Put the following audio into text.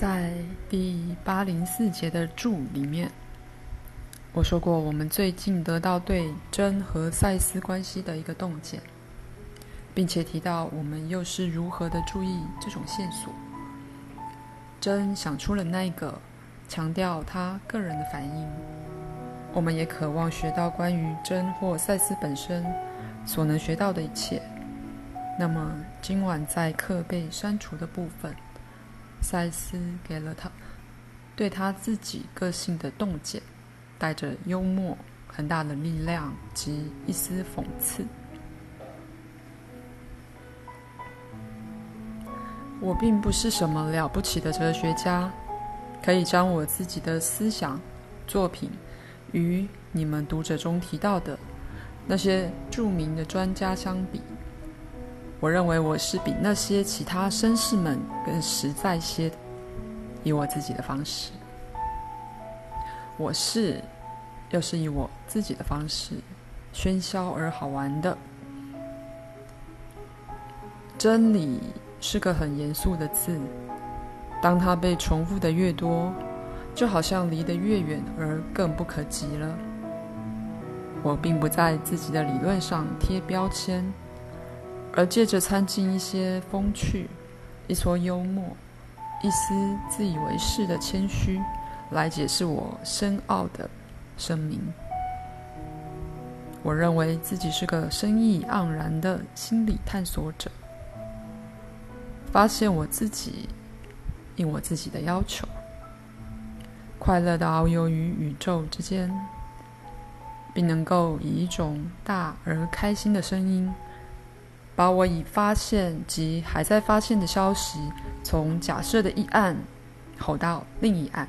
在第八零四节的注里面，我说过，我们最近得到对真和赛斯关系的一个洞见，并且提到我们又是如何的注意这种线索。真想出了那个强调他个人的反应，我们也渴望学到关于真或赛斯本身所能学到的一切。那么今晚在课被删除的部分。塞斯给了他对他自己个性的洞见，带着幽默、很大的力量及一丝讽刺。我并不是什么了不起的哲学家，可以将我自己的思想作品与你们读者中提到的那些著名的专家相比。我认为我是比那些其他绅士们更实在些，以我自己的方式。我是，又是以我自己的方式，喧嚣而好玩的。真理是个很严肃的字，当它被重复的越多，就好像离得越远而更不可及了。我并不在自己的理论上贴标签。而借着掺进一些风趣、一撮幽默、一丝自以为是的谦虚，来解释我深奥的声明。我认为自己是个深意盎然的心理探索者，发现我自己，应我自己的要求，快乐地遨游于宇宙之间，并能够以一种大而开心的声音。把我已发现及还在发现的消息，从假设的一岸吼到另一岸。